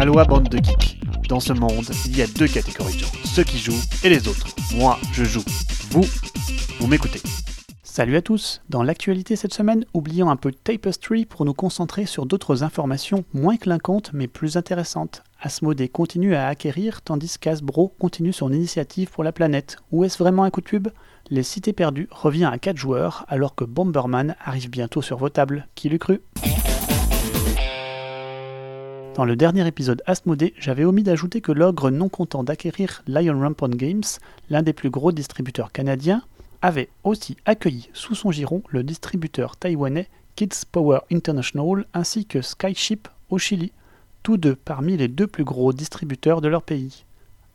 Aloha bande de geeks. Dans ce monde, il y a deux catégories de gens, ceux qui jouent et les autres. Moi, je joue. Vous, vous m'écoutez. Salut à tous Dans l'actualité cette semaine, oublions un peu Tapestry pour nous concentrer sur d'autres informations moins clinquantes mais plus intéressantes. Asmodee continue à acquérir tandis qu'Asbro continue son initiative pour la planète. Où est-ce vraiment un coup de pub? Les Cités Perdues revient à 4 joueurs alors que Bomberman arrive bientôt sur vos tables. Qui l'eût cru? Dans le dernier épisode Asmodée, j'avais omis d'ajouter que l'ogre non content d'acquérir Lion Rampant Games, l'un des plus gros distributeurs canadiens, avait aussi accueilli sous son giron le distributeur taïwanais Kids Power International ainsi que Skyship au Chili, tous deux parmi les deux plus gros distributeurs de leur pays.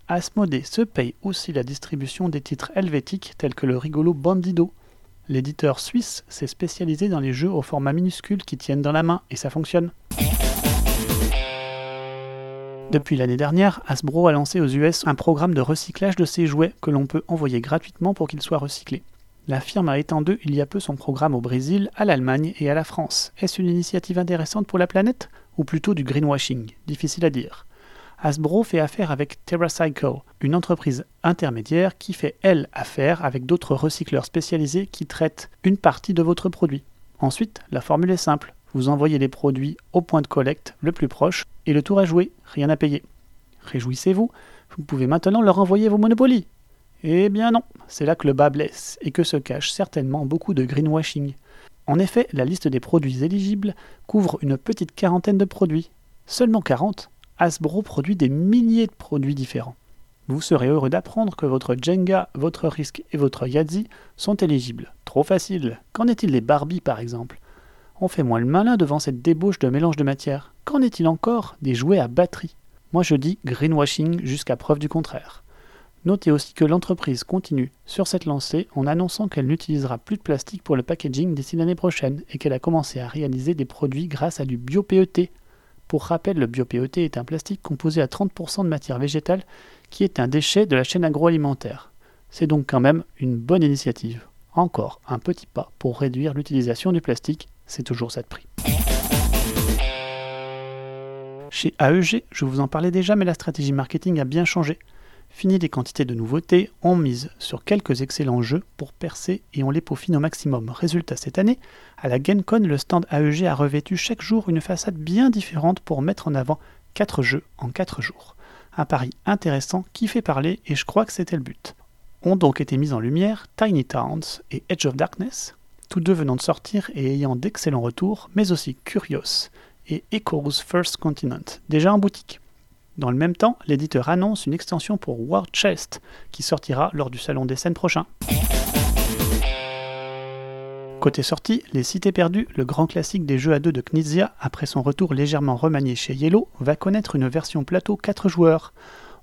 Asmodée se paye aussi la distribution des titres helvétiques tels que le rigolo Bandido. L'éditeur suisse s'est spécialisé dans les jeux au format minuscule qui tiennent dans la main et ça fonctionne. Depuis l'année dernière, Hasbro a lancé aux US un programme de recyclage de ses jouets que l'on peut envoyer gratuitement pour qu'ils soient recyclés. La firme a étendu il y a peu son programme au Brésil, à l'Allemagne et à la France. Est-ce une initiative intéressante pour la planète Ou plutôt du greenwashing? Difficile à dire. Hasbro fait affaire avec TerraCycle, une entreprise intermédiaire qui fait, elle, affaire avec d'autres recycleurs spécialisés qui traitent une partie de votre produit. Ensuite, la formule est simple. Vous envoyez les produits au point de collecte le plus proche et le tour à jouer, rien à payer. Réjouissez-vous, vous pouvez maintenant leur envoyer vos Monopoly. Eh bien non, c'est là que le bas blesse et que se cache certainement beaucoup de greenwashing. En effet, la liste des produits éligibles couvre une petite quarantaine de produits. Seulement 40, Hasbro produit des milliers de produits différents. Vous serez heureux d'apprendre que votre Jenga, votre Risk et votre Yadzi sont éligibles. Trop facile. Qu'en est-il des Barbie par exemple? On fait moins le malin devant cette débauche de mélange de matière. Qu'en est-il encore des jouets à batterie? Moi je dis greenwashing jusqu'à preuve du contraire. Notez aussi que l'entreprise continue sur cette lancée en annonçant qu'elle n'utilisera plus de plastique pour le packaging d'ici l'année prochaine et qu'elle a commencé à réaliser des produits grâce à du bio-PET. Pour rappel, le bio-PET est un plastique composé à 30% de matière végétale qui est un déchet de la chaîne agroalimentaire. C'est donc quand même une bonne initiative. Encore un petit pas pour réduire l'utilisation du plastique c'est toujours ça de prix. Chez AEG, je vous en parlais déjà, mais la stratégie marketing a bien changé. Fini les quantités de nouveautés, on mise sur quelques excellents jeux pour percer et on les peaufine au maximum. Résultat, cette année, à la GenCon, le stand AEG a revêtu chaque jour une façade bien différente pour mettre en avant 4 jeux en 4 jours. Un pari intéressant qui fait parler et je crois que c'était le but. Ont donc été mis en lumière Tiny Towns et Edge of Darkness, tous deux venant de sortir et ayant d'excellents retours, mais aussi Curious et Echoes First Continent, déjà en boutique. Dans le même temps, l'éditeur annonce une extension pour War Chest qui sortira lors du Salon des scènes prochain. Côté sortie, Les Cités Perdues, le grand classique des jeux à deux de Knizia, après son retour légèrement remanié chez Yellow, va connaître une version plateau 4 joueurs.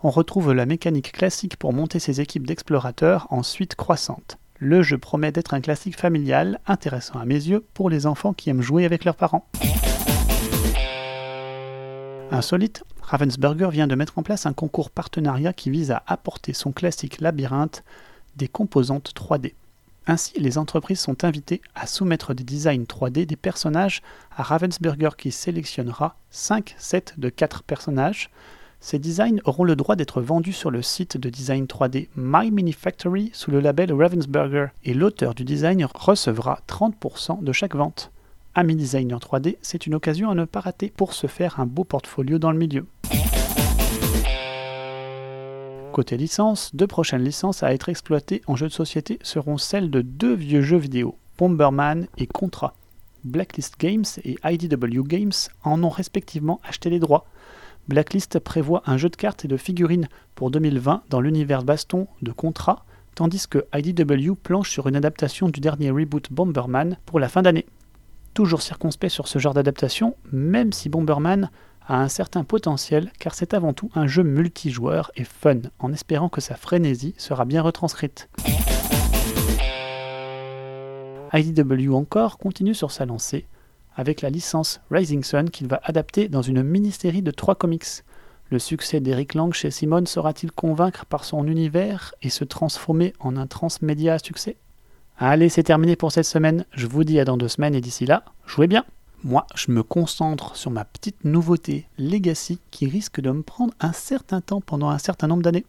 On retrouve la mécanique classique pour monter ses équipes d'explorateurs en suite croissante. Le jeu promet d'être un classique familial, intéressant à mes yeux pour les enfants qui aiment jouer avec leurs parents. Insolite, Ravensburger vient de mettre en place un concours partenariat qui vise à apporter son classique labyrinthe des composantes 3D. Ainsi, les entreprises sont invitées à soumettre des designs 3D des personnages à Ravensburger qui sélectionnera 5 sets de 4 personnages ces designs auront le droit d'être vendus sur le site de design 3D My Mini Factory sous le label Ravensburger et l'auteur du design recevra 30% de chaque vente. Ami designer 3D, c'est une occasion à ne pas rater pour se faire un beau portfolio dans le milieu. Côté licence, deux prochaines licences à être exploitées en jeu de société seront celles de deux vieux jeux vidéo, Bomberman et Contra. Blacklist Games et IDW Games en ont respectivement acheté les droits. Blacklist prévoit un jeu de cartes et de figurines pour 2020 dans l'univers baston de Contra, tandis que IDW planche sur une adaptation du dernier reboot Bomberman pour la fin d'année. Toujours circonspect sur ce genre d'adaptation, même si Bomberman a un certain potentiel car c'est avant tout un jeu multijoueur et fun, en espérant que sa frénésie sera bien retranscrite. IDW encore continue sur sa lancée avec la licence Rising Sun qu'il va adapter dans une mini-série de trois comics. Le succès d'Eric Lang chez Simone saura-t-il convaincre par son univers et se transformer en un transmédia à succès? Allez, c'est terminé pour cette semaine. Je vous dis à dans deux semaines et d'ici là, jouez bien Moi, je me concentre sur ma petite nouveauté Legacy qui risque de me prendre un certain temps pendant un certain nombre d'années.